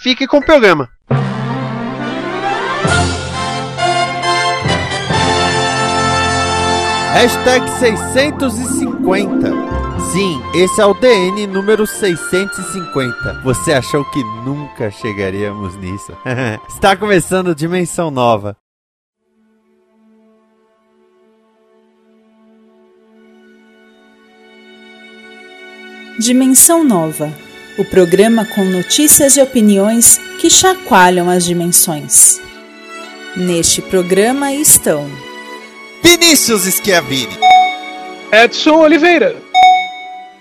fique com o programa. Hashtag 650. Sim, esse é o DN número 650. Você achou que nunca chegaríamos nisso? Está começando Dimensão Nova. Dimensão Nova o programa com notícias e opiniões que chacoalham as dimensões. Neste programa estão Vinícius Schiavini, Edson Oliveira,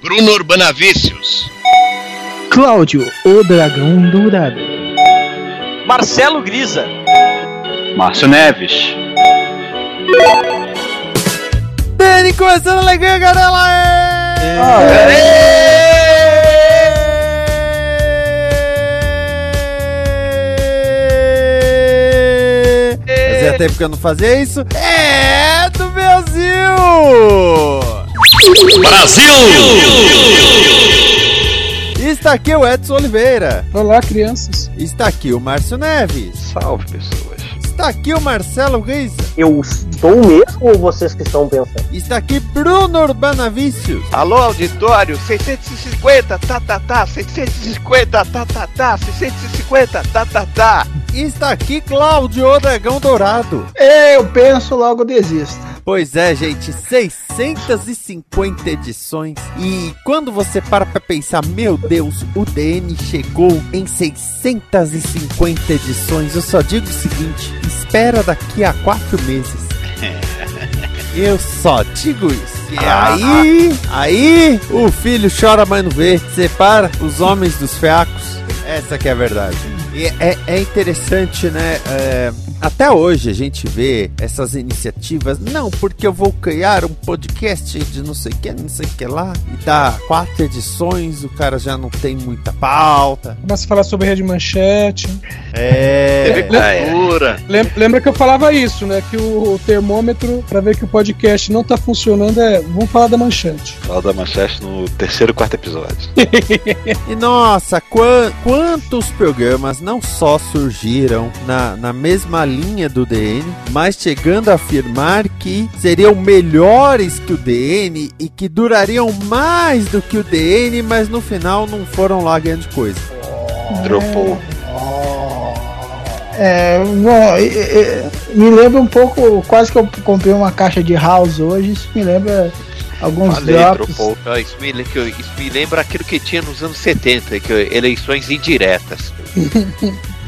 Bruno Urbanavícios, Cláudio, o Dragão Dourado, Marcelo Grisa, Márcio Neves. Dani começando legal, galera! Fazia tempo que eu não fazia isso. É do Brasil! Brasil! Está aqui o Edson Oliveira. Olá, crianças. Está aqui o Márcio Neves. Salve, pessoas. Está aqui o Marcelo Reis. Eu estou mesmo ou vocês que estão pensando? Está aqui Bruno Urbanavícios. Alô, auditório, 650, tá, tá, tá, 650, tá, tá, tá, 650, tá, tá, tá. Está aqui Cláudio o Dragão Dourado. Eu penso, logo desisto. Pois é, gente, 650 edições. E quando você para pra pensar, meu Deus, o DN chegou em 650 edições, eu só digo o seguinte: espera daqui a quatro meses. Eu só digo isso. E aí, aí, o filho chora, mas não vê. Separa os homens dos fiacos. Essa que é a verdade. E é, é interessante, né? é, até hoje a gente vê essas iniciativas. Não, porque eu vou criar um podcast de não sei o que, não sei o que lá. E dá quatro edições, o cara já não tem muita pauta. Começa a falar sobre rede manchete. É. Pura. Lem- Lembra que eu falava isso, né? Que o termômetro, pra ver que o podcast não tá funcionando, é. Vamos falar da manchete. Fala da Manchete no terceiro e quarto episódio. E nossa, quan- quantos programas não só surgiram na, na mesma linha do DN, mas chegando a afirmar que seriam melhores que o DN e que durariam mais do que o DN, mas no final não foram lá grande coisa. Dropou. É, bom, e- e- me lembra um pouco, quase que eu comprei uma caixa de house hoje, isso me lembra alguns Falei, drops. Isso me, isso me lembra aquilo que tinha nos anos 70, que eleições indiretas.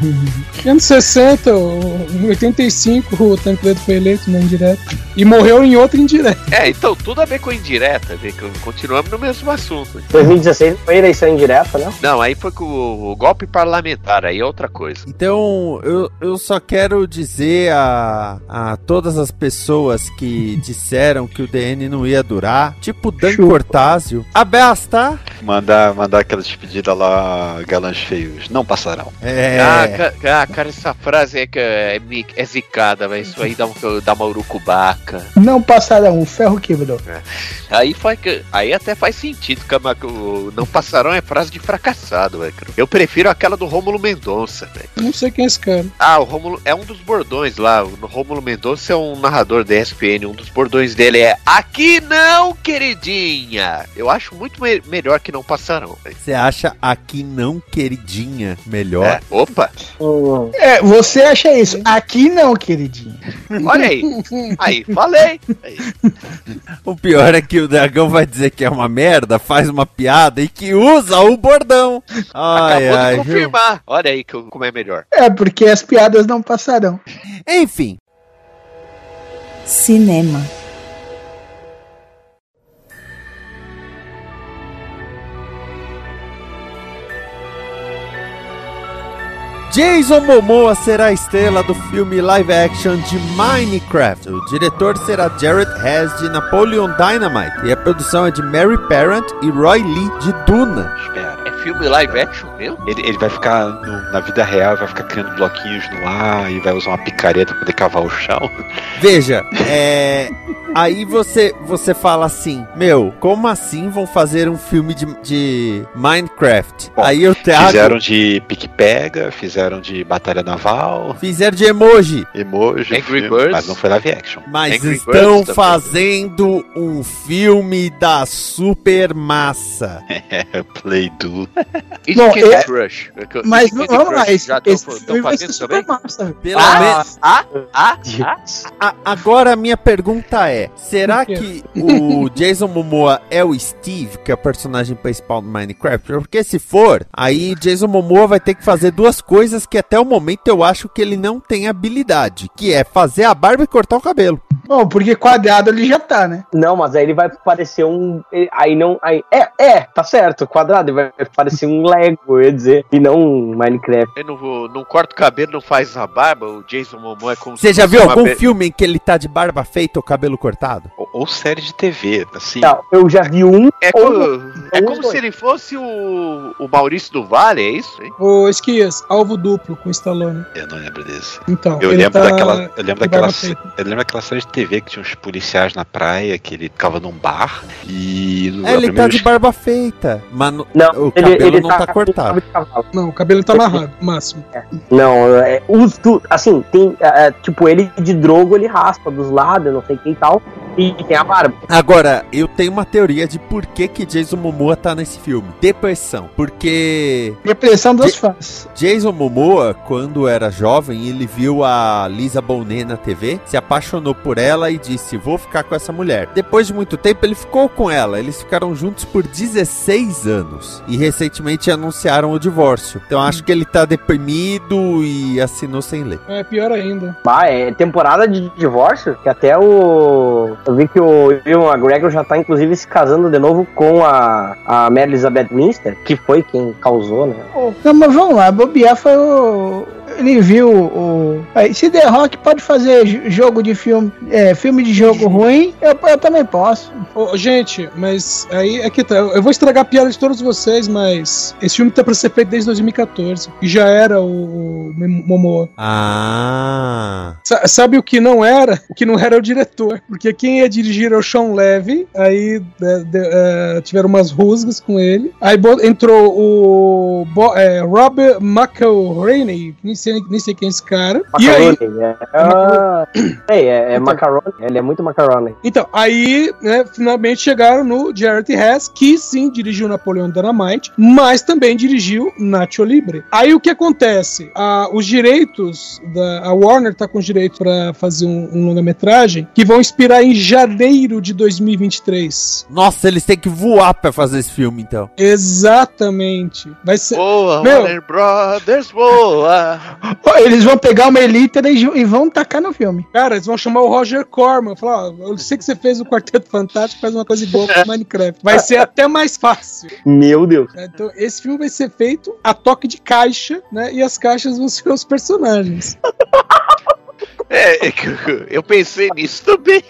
Anos 60, o- em 85, o Tancredo foi eleito, né, indireto. E morreu em outra indireta. É, então tudo a ver com indireta, né, que continuamos no mesmo assunto. 2016 foi eleição indireta, né? Não, aí foi com o, o golpe parlamentar, aí é outra coisa. Então, eu, eu só quero dizer a, a todas as pessoas que disseram que o DN não ia durar, tipo Dan Chupa. Cortázio, abasta. Mandar, mandar aquela despedida lá, galãs feios. Não passarão. É, Ah, ah, cara, essa frase é, que é, mi- é zicada, mas isso aí dá, um, dá uma urucubaca. Não passarão, o ferro quebrou. Aí, foi, que- aí até faz sentido, que a- o não passarão é frase de fracassado, velho. Eu prefiro aquela do Rômulo Mendonça, velho. Não sei quem é esse cara. Ah, o Rômulo é um dos bordões lá. O Rômulo Mendonça é um narrador da ESPN. Um dos bordões dele é Aqui não, queridinha. Eu acho muito me- melhor que não passarão, velho. Você acha aqui não queridinha melhor? É, opa, Hum, É, você acha isso? Aqui não, queridinho. olha aí. Aí, falei. Aí. O pior é que o dragão vai dizer que é uma merda, faz uma piada e que usa o bordão. Ai, Acabou ai, de viu? confirmar. Olha aí como é melhor. É, porque as piadas não passarão. Enfim, Cinema. Jason Momoa será a estrela do filme live action de Minecraft. O diretor será Jared Hess de Napoleon Dynamite e a produção é de Mary Parent e Roy Lee de Duna. Espera. É filme live action mesmo? Ele, ele vai ficar no- na vida real, vai ficar criando bloquinhos no ar e vai usar uma picareta pra poder cavar o chão. Veja, é. Aí você, você fala assim, meu, como assim vão fazer um filme de, de Minecraft? Bom, Aí eu trago. Fizeram de pique-pega, fizeram de batalha naval, Fizeram de emoji. emoji, Angry filme, Birds. mas não foi live action. Mas Angry estão Birds também. fazendo um filme da super massa. É, Play-Do. E Não, Candy é- Crush? E Mas Candy vamos lá, Crush esse, já tão- esse tão filme vai ser fazendo super também? massa. Pelo Ah, menos. ah, ah, ah. A- agora a minha pergunta é: será que o Jason Momoa é o Steve, que é o personagem principal do Minecraft? Porque se for, aí Jason Momoa vai ter que fazer duas coisas que até o momento eu acho que ele não tem habilidade, que é fazer a barba e cortar o cabelo. Bom, porque quadrado ele já tá, né? Não, mas aí ele vai parecer um. Aí não. Aí, é, é, tá certo. Quadrado, ele vai parecer um Lego, eu ia dizer. E não um Minecraft. Eu não, vou- não corta o cabelo, não faz a barba, o Jason Momoa é como Você se já viu algum be- filme em que ele tá de barba feita ou cabelo cortado? Ou, série de TV, assim. Não, eu já vi um. É, ou- como, é como se ele fosse o, o Maurício do Vale, é isso? Hein? Ô, Esquias, alvo duplo com Stallone. Eu não lembro desse. Então, Eu ele lembro tá daquela. Eu lembro daquela. Eu lembro daquela série de TV que tinha uns policiais na praia, que ele ficava num bar e. no- É, ele tá de barba feita, mas no- Não, o ele, cabelo ele não tá, tá cortado. cavalo. Não, o cabelo tá amarrado, máximo. Não, é, os assim, tem, é, é, tipo, ele de drogo, ele raspa dos lados, não sei quem e tal, e tem a barba. Agora, eu tenho uma teoria de por que que Jason Momoa tá nesse filme. Depressão. Porque Depressão dos fãs. Jason Momoa, quando era jovem, ele viu a Lisa Bonet na TV, se apaixonou por ela e disse: Vou ficar com essa mulher. Depois de muito tempo, ele ficou com ela. Eles ficaram juntos por 16 anos. E recentemente anunciaram o divórcio. Então acho que ele tá deprimido e assinou sem ler. É pior ainda. Ah, é temporada de divórcio, que até o. Eu vi que o Ian McGregor já tá, inclusive, se casando de novo com a, a Mary Elizabeth Winster, que foi quem causou, né? Não, mas vamos lá, bobear foi o. Ele viu o. Aí, se The Rock pode fazer jogo de filme, é, filme de jogo ruim, eu, eu também posso. Ô, gente, mas aí é que tá. Eu vou estragar a piada de todos vocês, mas esse filme tá pra ser feito desde 2014. E já era o, Momoa. Ah. Sa- sabe o que não era? O que não era o diretor. Porque quem ia dirigir é o Sean Levy. Aí né, de- eh, tiveram umas rusgas com ele. Aí entrou o Bo, é, Robert McElhaney. Nem sei, nem sei quem é esse cara. E aí, Macaroni. É, ah, é, é, é macaroni. Ele é muito macaroni. Então, aí, né, finalmente chegaram no Jared Hess, que sim dirigiu Napoleão Dynamite, mas também dirigiu Nacho Libre. Aí o que acontece? Ah, os direitos da a Warner tá com os direitos para fazer um, um longa-metragem que vão expirar em janeiro de 2023. Nossa, eles têm que voar pra fazer esse filme, então. Exatamente. Vai ser Boa, Meu. Warner Brothers, boa! Eles vão pegar uma e, ju- e vão tacar no filme. Cara, eles vão chamar o Roger Corman. Falar, ó, eu sei que você fez o Quarteto Fantástico, faz uma coisa igual com Minecraft. Vai ser até mais fácil. Meu Deus. né? Então, esse filme vai ser feito a toque de caixa, né? E as caixas vão ser os personagens. É, eu pensei nisso também.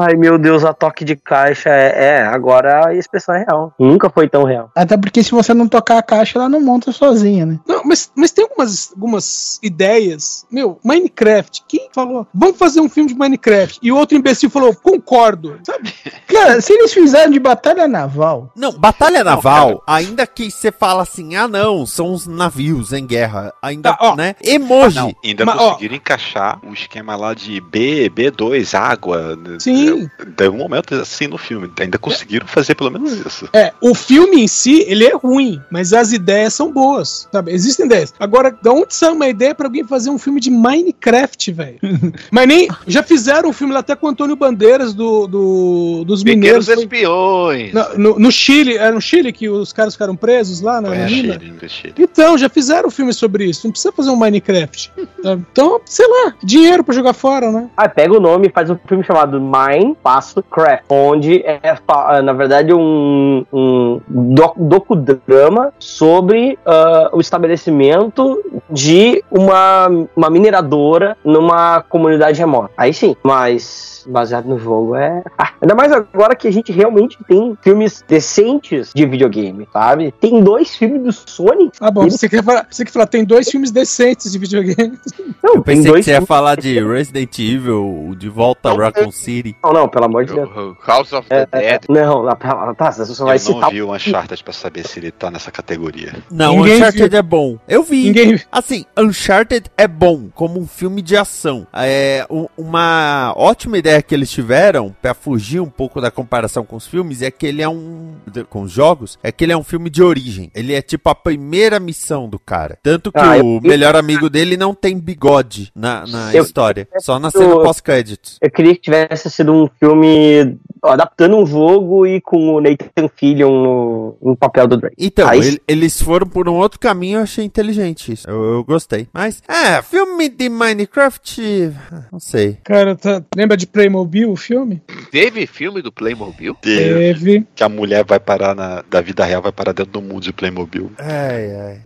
Ai, meu Deus, a toque de caixa é, é, agora a expressão é real. Nunca foi tão real. Até porque se você não tocar a caixa, ela não monta sozinha, né? Não, mas, mas tem algumas, algumas ideias. Meu, Minecraft. Quem falou? Vamos fazer um filme de Minecraft. E o outro imbecil falou, concordo. Sabe? Cara, se eles fizeram de batalha naval, Não, batalha naval, ainda que você fala assim, ah não, são os navios em guerra, ainda, Tá, ó. né? Emoji. Não, ainda Mas, ó. conseguiram encaixar o esquema lá de B, B2, água. Sim. Teve um momento assim no filme. Ainda conseguiram fazer pelo menos isso. É, o filme em si, ele é ruim, mas as ideias são boas, sabe? Existem ideias. Agora, da onde sai uma ideia pra alguém fazer um filme de Minecraft, velho? mas nem. Já fizeram um filme lá até com o Antônio Bandeiras do, do- dos Pequenos Mineiros. foi- espiões. No, no- no Chile, é no Chile que os caras ficaram presos lá na, Foi na? Chile, Chile. Então, já fizeram um filme sobre isso. Não precisa fazer um Minecraft. sabe? Então, sei lá, dinheiro dinheiro pra jogar fora, né? Ah, pega o nome e faz um filme chamado Mine Passo Craft, onde é, fa- na verdade, um, um doc- docudrama sobre ah, o estabelecimento de uma, uma mineradora numa comunidade remota. Aí sim, mas baseado no jogo é. Ah, ainda mais agora que a gente realmente tem filmes decentes de videogame, sabe? Tem dois filmes do Sony. Ah, bom, você quer falar, você quer falar, tem dois filmes decentes de videogame. Não, Eu pensei que você ia filmes- falar de Resident Evil, de volta a Raccoon City. Não, não, pelo amor de Deus. House of É, the Dead. Não, não, tá, você só vai Eu não citar. vi o Uncharted pra saber se ele tá nessa categoria. Não, Ninguém Uncharted viu. é bom. Eu vi. Ninguém. Assim, Uncharted é bom como um filme de ação. É uma ótima ideia que eles tiveram pra fugir um pouco da comparação com os filmes é que ele é um com os jogos, é que ele é um filme de origem. Ele é tipo a primeira missão do cara. Tanto que Ah, o eu- melhor amigo dele não tem bigode na, na Eu- história, só na cena pós-créditos. Eu queria que tivesse sido um filme adaptando um jogo e com o Nathan Fillion no, no papel do Drake. Então, Aí- ele- eles foram por um outro caminho, eu achei inteligente isso. Eu, eu gostei. Mas, é, filme de Minecraft, não sei. Cara, tá- lembra de Playmobil, o filme? Teve filme do Playmobil? Teve. Que a mulher vai parar na, da vida real, vai parar dentro do mundo de Playmobil. Ai, ai.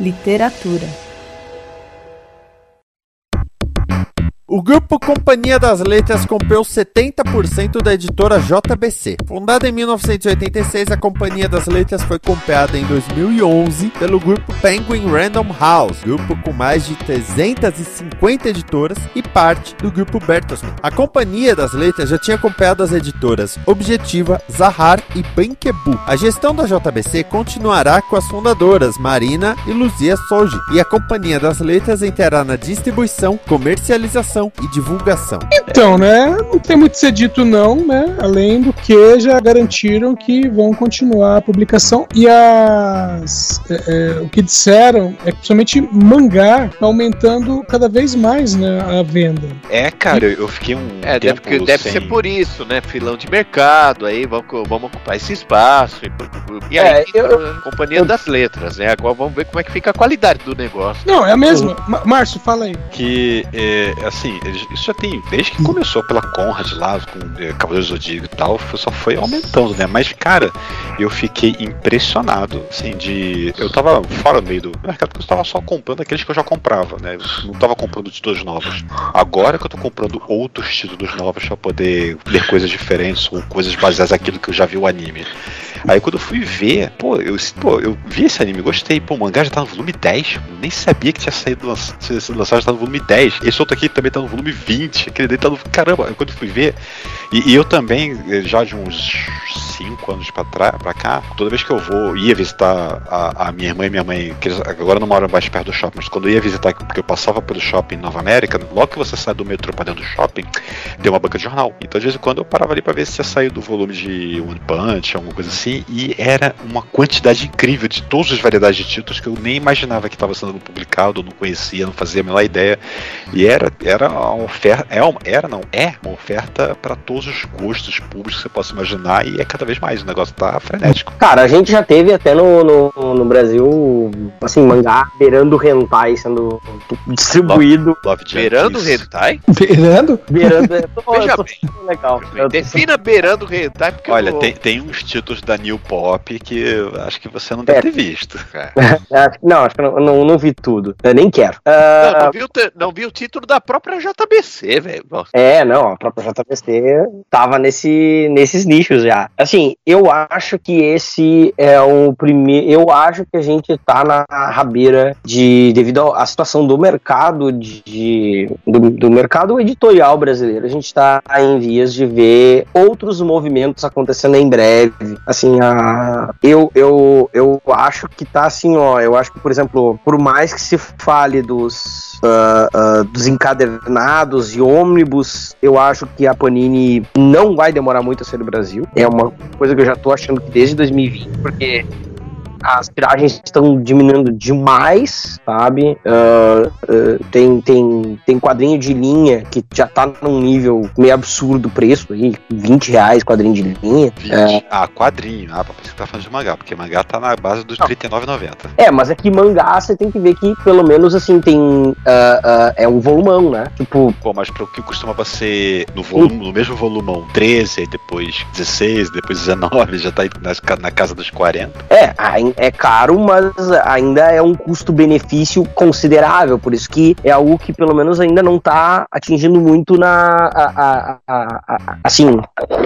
Literatura. O grupo Companhia das Letras comprou 70% da editora JBC. Fundada em 1986, a Companhia das Letras foi comprada em 2011 pelo grupo Penguin Random House, grupo com mais de 350 editoras e parte do grupo Bertelsmann. A Companhia das Letras já tinha comprado as editoras Objetiva, Zahar e Banquebu. A gestão da JBC continuará com as fundadoras Marina e Luzia Soji, e a Companhia das Letras entrará na distribuição, comercialização e divulgação. Então, né? Não tem muito a ser dito, não, né? Além do que já garantiram que vão continuar a publicação. E as. é, é, o que disseram é que principalmente mangá tá aumentando cada vez mais né, a venda. É, cara, eu fiquei um É, deve, que- deve sem... ser por isso, né? Filão de mercado, aí vamos, vamos ocupar esse espaço. E, e É, aí, eu- a Companhia das Letras, né? Agora vamos ver como é que fica a qualidade do negócio. Não, é a mesma. Ma- Márcio, fala aí. que, é, assim, eles- isso já tem, desde que começou pela Conrad lá, com é, Cavaleiros do Zodíaco e tal, só foi aumentando, né? Mas, cara, eu fiquei impressionado, assim, de... Eu tava fora meio do mercado, porque eu tava só comprando aqueles que eu já comprava, né? Eu não tava comprando títulos novos. Agora que eu tô comprando outros títulos novos pra poder ler coisas diferentes ou coisas baseadas naquilo que eu já vi o anime. Aí quando eu fui ver, pô, eu, pô, eu vi esse anime, gostei. Pô, o mangá já tá no volume 10. Eu nem sabia que tinha saído lanç- tinha sido lançado, já tá no volume 10. Esse outro aqui também tá no volume 20. Aquele dele tá no. Caramba, aí quando eu fui ver. E, e eu também, eh, já de uns 5 anos pra, trás, pra cá, toda vez que eu vou, ia visitar a, a minha irmã e minha mãe, que eles agora não moram mais perto do shopping, mas quando eu ia visitar, porque eu passava pelo shopping Nova América, logo que você sai do metrô pra dentro do shopping, tem uma banca de jornal. Então, de vez em quando, eu parava ali pra ver se tinha saído o volume de One Punch, alguma coisa assim, e era uma quantidade incrível de todas as variedades de títulos que eu nem imaginava que estava sendo publicado, não conhecia, não fazia a menor ideia. E era, era uma oferta, é uma, era não, é uma oferta para todos os gostos públicos que você possa imaginar, e é cada vez mais, o negócio tá frenético. Cara, a gente já teve até no, no, no Brasil, assim, mangá beirando hentai sendo distribuído. Love Jam Beirando o Kiss. hentai? Beirando? Beirando. é, Veja tô- bem. legal. Defina beirando o hentai, porque Olha, eu, tem, tem uns títulos da New Pop que eu acho que você não deve É. ter visto. Que- Não, acho que eu não, não, não vi tudo. Eu nem quero. Não, Ah, não, vi o te- não vi o título da própria JBC, velho. É, não, a própria JBC tava nesse, nesses nichos já. Assim, eu acho que esse é o primeiro. Eu acho que a gente tá na rabeira de. devido à situação do mercado de. do, do mercado editorial brasileiro. A gente tá em vias de ver outros movimentos acontecendo em breve. Assim, a, eu, eu, eu acho que tá assim, ó. Eu acho que, por exemplo, por mais que se fale dos. ah, ah, dos encadernados e ônibus, eu acho que a Panini não vai demorar muito a ser do Brasil. É uma coisa que eu já tô achando que desde 2020, porque as tiragens estão diminuindo demais, sabe? Uh, uh, tem, tem, tem quadrinho de linha que já tá num nível meio absurdo o preço aí, 20 reais quadrinho de linha. 20. É. Ah, quadrinho. Ah, você tá falando de mangá, porque mangá tá na base dos R$ 39,90. É, mas é que mangá você tem que ver que pelo menos assim tem. Uh, é um volumão, né? Tipo. Pô, mas pro que costumava ser no, volume, no mesmo volumão 13, aí depois 16, depois 19, já tá aí na, na casa dos 40. É, é caro, mas ainda é um custo-benefício considerável. Por isso que é algo que pelo menos ainda não tá atingindo muito na. A, a, a, assim,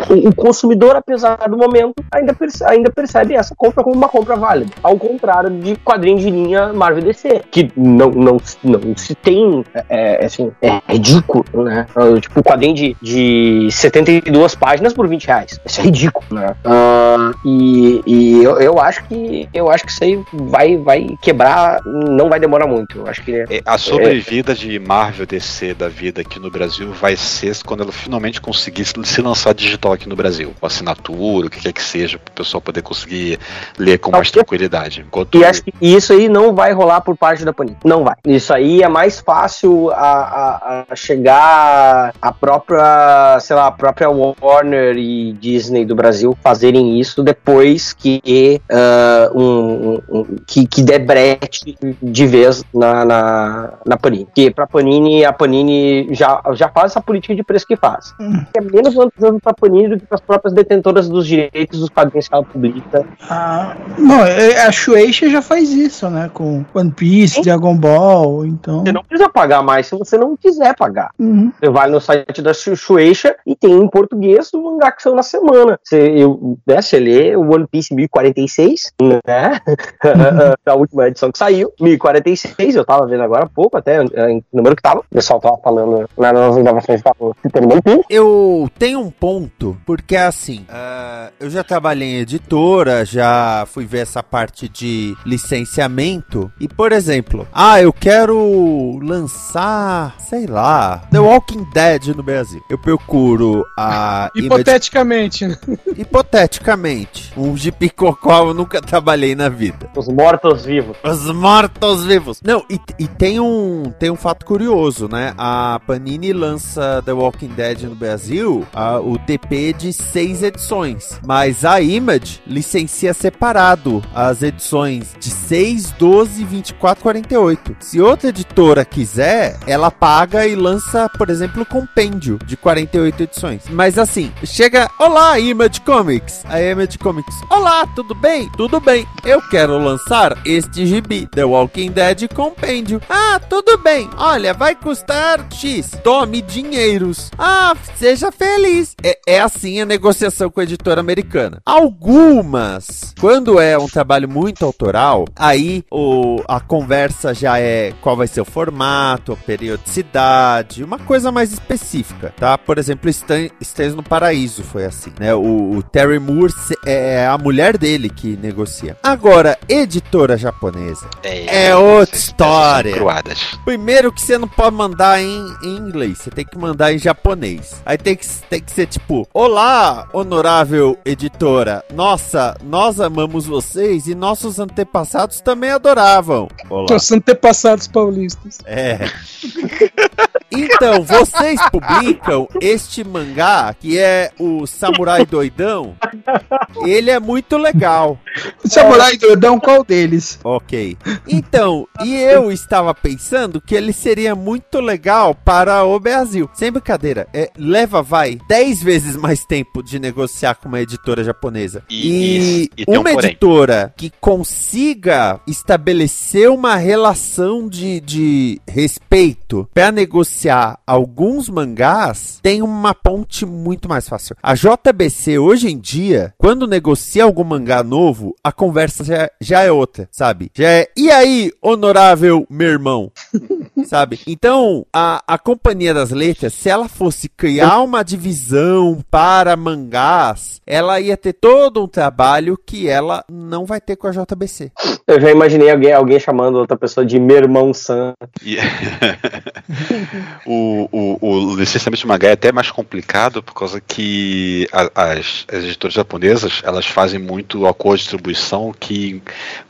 o, consumidor, apesar do momento, ainda, perce, ainda percebe essa compra como uma compra válida. Ao contrário de quadrinhos de linha Marvel DC, que não, não, não se tem. É, é assim, é ridículo, né? Tipo, quadrinho de, de 72 páginas por 20 reais. Isso é ridículo, né? Uh, e e eu, eu acho que eu acho que isso aí vai, vai quebrar, não vai demorar muito. Eu acho que é, a sobrevida é... de Marvel DC da vida aqui no Brasil vai ser quando ela finalmente conseguir se lançar digital aqui no Brasil, com assinatura, o que quer que seja, para o pessoal poder conseguir ler com mais tranquilidade. Enquanto... E acho que isso aí não vai rolar por parte da Panini. Não vai. Isso aí é mais fácil a, a, a chegar a própria, sei lá, a própria Warner e Disney do Brasil fazerem isso depois que uh, um, um, que, que der brete de vez na, na, na Panini. Porque pra Panini, a Panini já, já faz essa política de preço que faz. Hum. É menos vantajoso pra Panini do que para as próprias detentoras dos direitos dos quadrinhos que ela publica. Ah, é, a Shueisha já faz isso, né? Com One Piece, Sim. Dragon Ball, então... Você não precisa pagar mais se você não quiser pagar. Uhum. Você vai no site da Shueisha e tem em português o mangá que saiu na semana. Você, eu, né, você lê o One Piece 1046, né? a última edição que saiu, 1046, eu tava vendo agora há pouco, até o número que tava. O pessoal tava falando né, nas gravações tava citando Eu tenho um ponto, porque assim, uh, eu já trabalhei em editora, já fui ver essa parte de licenciamento, e por exemplo, ah, eu quero lançar, sei lá, The Walking Dead no Brasil. Eu procuro a. Hipoteticamente, né? Hipoteticamente, um GP com o qual eu nunca trabalhei na vida. Os mortos-vivos. Os mortos-vivos. Não, e, e, tem, um, tem um fato curioso, né? A Panini lança The Walking Dead no Brasil, a, o TP de seis edições. Mas a Image licencia separado as edições de 6, 12, 24, 48. Se outra editora quiser, ela paga e lança, por exemplo, o compêndio de 48 edições. Mas assim, chega, olá Image Comics. A Image Comics, olá, tudo bem? Tudo bem. Eu quero lançar este gibi, The Walking Dead Compêndio. Ah, tudo bem. Olha, vai custar X. Tome dinheiros. Ah, seja feliz. É, é assim a negociação com a editora americana. Algumas, quando é um trabalho muito autoral, aí o, a conversa já é qual vai ser o formato, a periodicidade, uma coisa mais específica, tá? Por exemplo, Estãs no Paraíso foi assim, né? O, o Terry Moore é a mulher dele que negocia. Agora, editora japonesa é, é outra história. Primeiro que você não pode mandar em, em, inglês, você tem que mandar em japonês. Aí tem que, tem que ser tipo: Olá, honorável editora. Nossa, nós amamos vocês e nossos antepassados também adoravam. Olá. Nossos antepassados paulistas. É. Então, vocês publicam este mangá, que é o Samurai Doidão. Ele é muito legal. Samurai Doidão, qual deles? Ok. Então, e eu estava pensando que ele seria muito legal para o Brasil. Sem brincadeira, é, leva, vai, 10 vezes mais tempo de negociar com uma editora japonesa. E, e, e uma um editora que consiga estabelecer uma relação de, de respeito para negociar alguns mangás, tem uma ponte muito mais fácil. A JBC hoje em dia, quando negocia algum mangá novo, a conversa já, já é outra, sabe? Já é, e aí, honorável meu irmão? sabe? Então, a, a Companhia das Letras, se ela fosse criar uma divisão para mangás, ela ia ter todo um trabalho que ela não vai ter com a JBC. Eu já imaginei alguém, alguém chamando outra pessoa de meu irmão Sam. E- o, o, o licenciamento de mangá é até mais complicado por causa que a- as, as editoras japonesas elas fazem muito acordo de distribuição que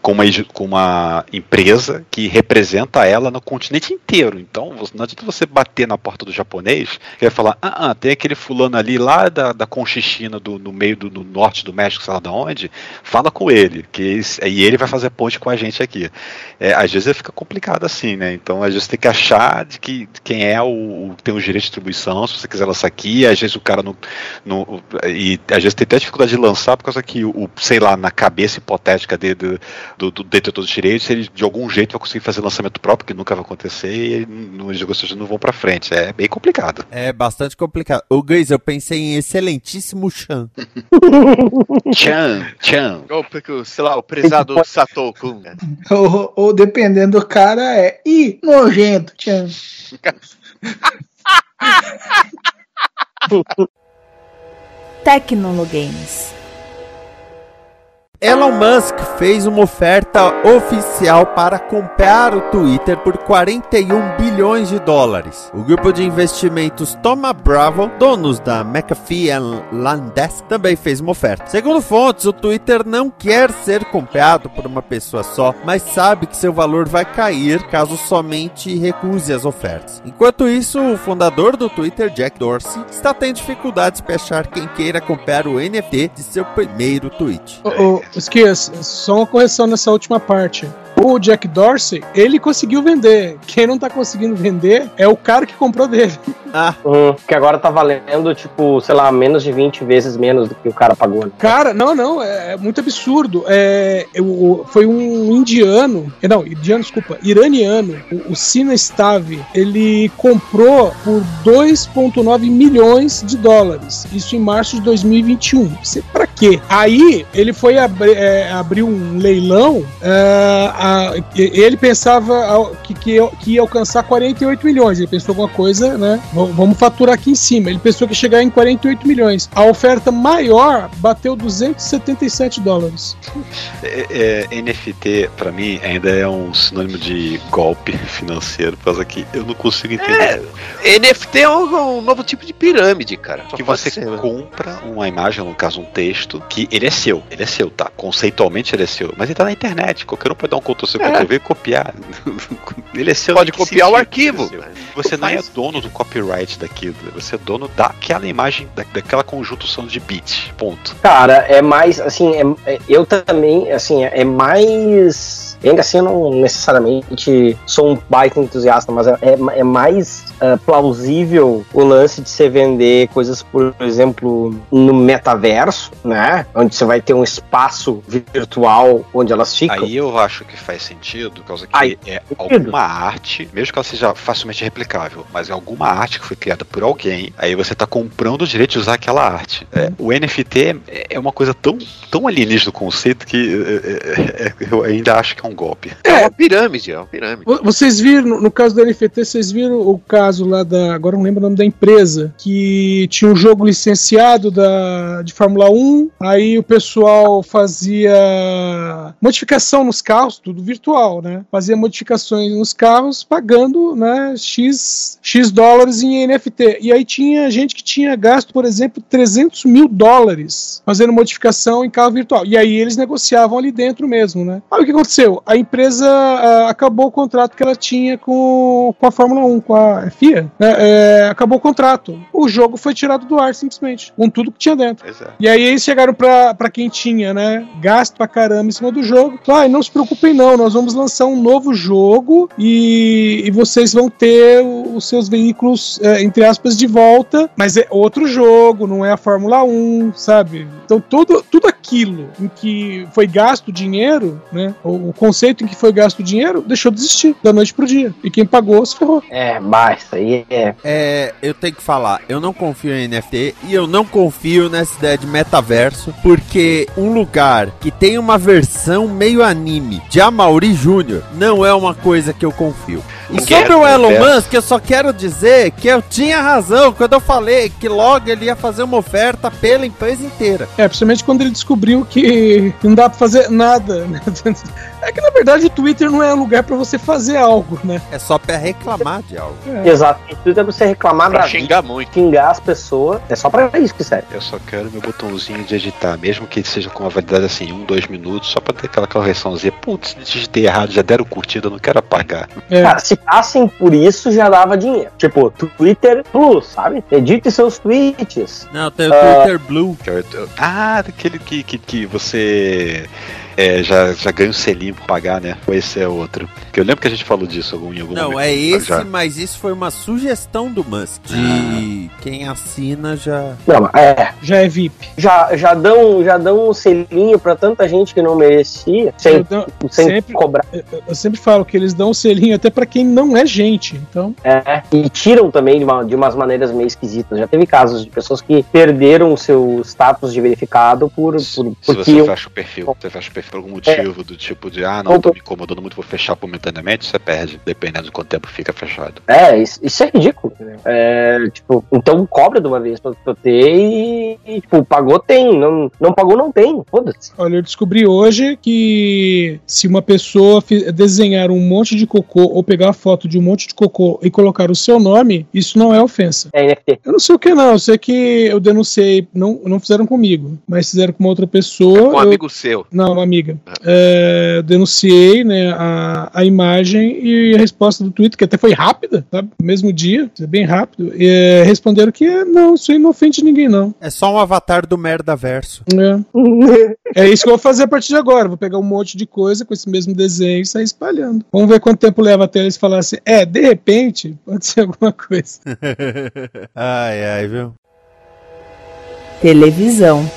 com uma, com uma empresa que representa ela no continente inteiro. Então não adianta você bater na porta do japonês que vai falar, ah, ah, tem aquele fulano ali lá da, da Conchichina do, no meio do, do norte do México, sei lá de onde, fala com ele, que e ele vai fazer ponte com a gente aqui. É, às vezes fica complicado assim, né? Então às vezes tem que achar de que quem é o, tem os direitos de distribuição, se você quiser lançar aqui, às vezes o cara não, e às vezes tem até dificuldade de lançar por causa que o, sei lá, na cabeça hipotética do, do, do detetor dos direitos, ele de algum jeito vai conseguir fazer lançamento próprio, que nunca vai acontecer, e no- as negociações não vão pra frente. É bem complicado. É bastante complicado. Ô, Gris, eu pensei em excelentíssimo Chan. Tchan, tchan. Ou porque, sei lá, o prezado Satou Kun. Ou, ou dependendo do cara, é. Ih, nojento, tchan. Tecnologames. Elon Musk fez uma oferta oficial para comprar o Twitter por 41 bilhões de dólares. O grupo de investimentos Thoma Bravo, donos da McAfee and Landesk, também fez uma oferta. Segundo fontes, o Twitter não quer ser comprado por uma pessoa só, mas sabe que seu valor vai cair caso somente recuse as ofertas. Enquanto isso, o fundador do Twitter, Jack Dorsey, está tendo dificuldades para achar quem queira comprar o NFT de seu primeiro tweet. Ô, Esquias, só uma correção nessa última parte. O Jack Dorsey, ele conseguiu vender. Quem não tá conseguindo vender é o cara que comprou dele. Ah, Hum, que agora tá valendo, tipo, sei lá, menos de 20 vezes menos do que o cara pagou. né? Cara, não, não, é, é muito absurdo. É, eu- foi um indiano, eh, não, indiano, desculpa, iraniano, o, o Sina Stave, ele comprou por 2,9 milhões de dólares. Isso em março de 2021. Sei pra quê? Aí ele foi abri, é, abrir um leilão. é, a- ele pensava que, que, que ia alcançar 48 milhões. Ele pensou alguma coisa, né? Vamos faturar aqui em cima. Ele pensou que ia chegar em 48 milhões. A oferta maior bateu 277 dólares. É, é, NFT, pra mim, ainda é um sinônimo de golpe financeiro, por causa que eu não consigo entender. NFT é um, um novo tipo de pirâmide, cara. Só que você ser, né? compra uma imagem, no caso um texto, que ele é seu, ele é seu, tá? Conceitualmente ele é seu, mas ele tá na internet, qualquer um pode dar um Ctrl C, É. Ctrl V e copiar. ele é seu. Pode copiar o arquivo. é? Você não é dono do copyright daquilo, você é dono daquela imagem, da, daquela conjunção de bits, ponto. Cara, é mais, assim, é- é- eu também, assim, é, é mais. Ainda assim, eu não necessariamente sou um baita entusiasta, mas é, é- é mais ah, plausível o lance de você vender coisas, por exemplo, no metaverso, né? Onde você vai ter um espaço virtual onde elas ficam. Aí eu acho que faz sentido, por causa que Aí, é sentido. alguma arte, mesmo que ela seja facilmente replicável, mas é alguma arte que foi criada por alguém, aí você tá comprando o direito de usar aquela arte. É, o NFT é, uma coisa tão, tão alienígena do conceito que é, eu ainda acho que é um golpe. É uma pirâmide, é uma pirâmide. Vo- Vocês viram, no- no caso do NFT, vocês viram o caso lá da. Agora eu não lembro o nome da empresa. Que tinha um jogo licenciado da, de Fórmula 1. Aí o pessoal fazia modificação nos carros, tudo virtual, né? Fazia modificações nos carros pagando né, X, X dólares em NFT. E aí tinha gente que tinha gasto, por exemplo, 300 mil dólares fazendo modificação em carro virtual. E aí eles negociavam ali dentro mesmo, né? Aí o que aconteceu? A empresa ah, acabou o contrato que ela tinha com, com a Fórmula 1, com a FIA, né? É, acabou o contrato. O jogo foi tirado do ar, simplesmente, com tudo que tinha dentro. É. E aí eles chegaram pra, pra quem tinha, né? Gasto pra caramba em cima do jogo. Ah, não se preocupem não, nós vamos lançar um novo jogo e, e vocês vão ter os seus veículos, é, entre aspas, de volta, mas é outro jogo, não é a Fórmula 1, sabe? Então tudo, tudo aquilo em que foi gasto dinheiro, né? O, o conceito em que foi gasto o dinheiro, deixou de existir da noite pro dia. E quem pagou se ferrou. É, basta. aí é. É, eu tenho que falar, eu não confio em NFT e eu não confio nessa ideia de metaverso, porque um lugar que tem uma versão meio anime de Amaury Júnior não é uma coisa que eu confio. E sobre o Elon. Musk, eu só quero dizer que eu tinha razão quando eu falei que logo ele ia fazer uma oferta pela empresa inteira. É, principalmente quando ele descobriu que não dá pra fazer nada. É que na verdade o Twitter não é lugar pra você fazer algo, né? É só pra reclamar de algo. Exato. E tudo é você reclamar Pra da xingar vida, muito. xingar as pessoas. É só pra isso que serve. Eu só quero meu botãozinho de editar, mesmo que ele seja com uma validade assim, um, dois minutos, só pra ter aquela correçãozinha. Putz, digitei errado, já deram curtida, eu não quero apagar. É. Cara, se passem por isso, já dava dinheiro. Tipo, Twitter Plus, sabe? Edite seus tweets. Não, tem o Ah. Twitter Blue. Que eu- eu- Ah, daquele que, que, que você é, já, já ganha um selinho por pagar, né? Ou esse é outro? Que eu lembro que a gente falou disso algum, em algum Não, momento. é esse, Já. mas isso foi uma sugestão do Musk. De quem assina já. Não, é. Já é VIP. Já, já, dão, já dão um selinho pra tanta gente que não merecia, sem, Eu, dou- sem sempre- cobrar. eu sempre falo que eles dão um selinho até pra quem não é gente. Então, É, e tiram também de, uma, de umas maneiras meio esquisitas. Já teve casos de pessoas que perderam o seu status de verificado por, por Se porque você eu- fecha o perfil, você fecha o perfil por algum motivo, do tipo de, ah, não, tô me incomodando muito, vou fechar momentaneamente, você perde, dependendo de quanto tempo fica fechado. É, isso, isso é ridículo. É, tipo, então cobra de uma vez pra, pra ter e, e, tipo, pagou tem, não, não pagou não tem, foda-se. olha, eu descobri hoje que se uma pessoa desenhar um monte de cocô ou pegar a foto de um monte de cocô e colocar o seu nome, isso não é ofensa. É NFT. Eu não sei o que não, eu sei que eu denunciei, não, não fizeram comigo, mas fizeram com uma outra pessoa. Com um eu- amigo seu. Não, uma amiga. É, eu denunciei né, a, a imagem e a resposta do Twitter, que até foi rápida, sabe? Mesmo dia, é bem rápido. E, é, responderam que é, não, isso aí não ofende ninguém, não. É só um avatar do merda verso. É. É isso que eu vou fazer a partir de agora. Vou pegar um monte de coisa com esse mesmo desenho e sair espalhando. Vamos ver quanto tempo leva até eles falarem assim. É, de repente, pode ser alguma coisa. ai, ai, viu? Televisão.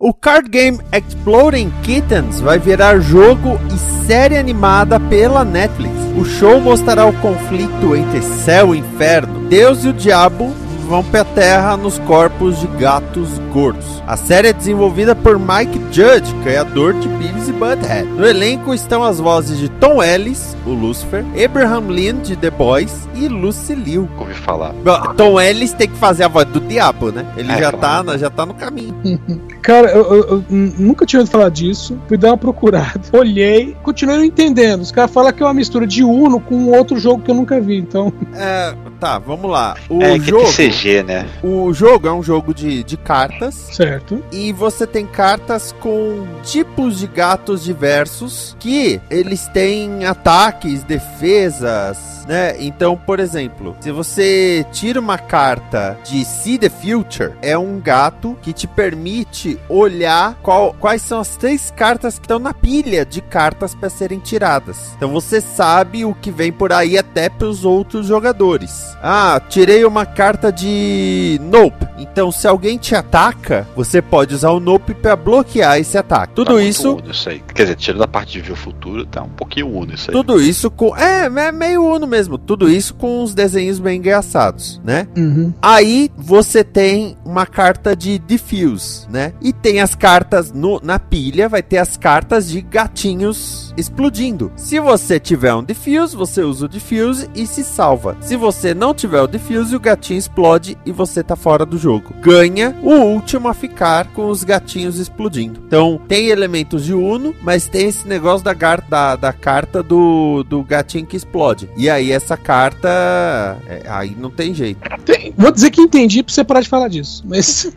O card game Exploding Kittens vai virar jogo e série animada pela Netflix. O show mostrará o conflito entre céu e inferno. Deus e o diabo vão pra terra nos corpos de gatos gordos. A série é desenvolvida por Mike Judge, criador de Beavis e Butthead. No elenco estão as vozes de Tom Ellis, o Lucifer, Abraham Lincoln de The Boys e Lucy Liu. Ouvi falar. Bom, Tom Ellis tem que fazer a voz do diabo, né? Ele É, já, claro. tá, já tá no caminho. Cara, eu, eu- eu nunca tinha ouvido falar disso. Fui dar uma procurada. Olhei, continuei não entendendo. Os caras falam que é uma mistura de Uno com um outro jogo que eu nunca vi. Então, É, tá, vamos lá. O é que jogo, é TCG, né? o jogo é um jogo de, de cartas certo. e você tem cartas com tipos de gatos diversos que eles têm ataques, defesas, né? Então, por exemplo, se você tira uma carta de See the Future, é um gato que te permite olhar qual- quais são as três cartas que estão na pilha de cartas para serem tiradas. Então você sabe o que vem por aí até para os outros jogadores. Ah, tirei uma carta de Nope. Então, se alguém te ataca, você pode usar o Nope para bloquear esse ataque. Tudo Tá muito isso Uno isso aí. Quer dizer, tirando a parte de ver o futuro, tá um pouquinho uno isso aí. Tudo isso com. É, é meio uno mesmo. Tudo isso com uns desenhos bem engraçados, né? Uhum. Aí você tem uma carta de diffuse, né? E tem as cartas no, na pilha, vai ter as cartas de gatinhos explodindo. Se você tiver um diffuse, você usa o diffuse e se salva. Se você não tiver o diffuse, o gatinho explode e você tá fora do jogo. Ganha o último a ficar com os gatinhos explodindo. Então tem elementos de Uno, mas tem esse negócio da, gar- da, da carta do, do gatinho que explode. E aí essa carta. é, aí não tem jeito. Tem- vou dizer que entendi pra você parar de falar disso. Mas.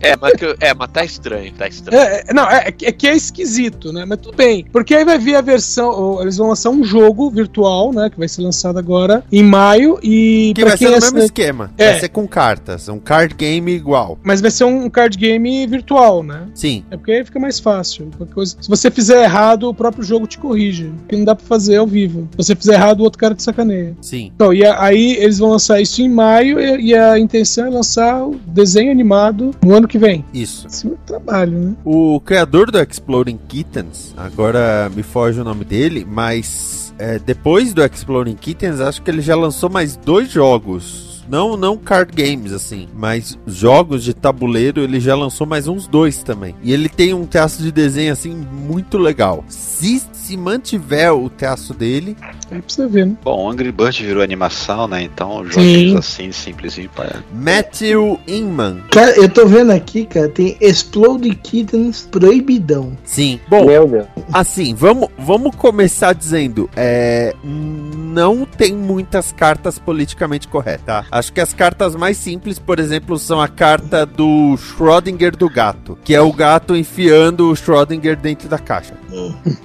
É, mas, que- é, mas tá estranho, tá estranho. É, é, não, é, é que é esquisito, né? Mas tudo bem. Porque aí vai vir a versão. Eles vão lançar um jogo virtual, né? Que vai ser lançado agora em maio. E Que vai ser no mesmo esquema. É. Vai ser com cartas. Um card game igual. Mas vai ser um card game virtual, né? Sim. É porque aí fica mais fácil. Coisa- Se você fizer errado, o próprio jogo te corrige. Porque não dá pra fazer ao vivo. Se você fizer errado, o outro cara te sacaneia. Sim. Então, e a- aí eles vão lançar isso em maio e, e a intenção é lançar o desenho animado no ano que vem. Isso. Esse é o trabalho, né? O criador do Exploding Kittens, agora me foge o nome dele, mas é, depois do Exploding Kittens, acho que ele já lançou mais dois jogos. Não, não card games, assim, mas jogos de tabuleiro ele já lançou mais uns dois também. E ele tem um traço de desenho, assim, muito legal. Se, se mantiver o traço dele, Aí pra você ver, né? Bom, Angry Birds virou animação, né? Então, Sim. joguinhos assim, simplesinho para. Matthew Inman. Cara, eu tô vendo aqui, cara, tem Explode Kittens proibidão. Sim. Bom, Meu Deus. Assim, vamos, vamos começar dizendo, é, não tem muitas cartas politicamente corretas, tá? Acho que as cartas mais simples, por exemplo, são a carta do Schrödinger do gato, que é o gato enfiando o Schrödinger dentro da caixa.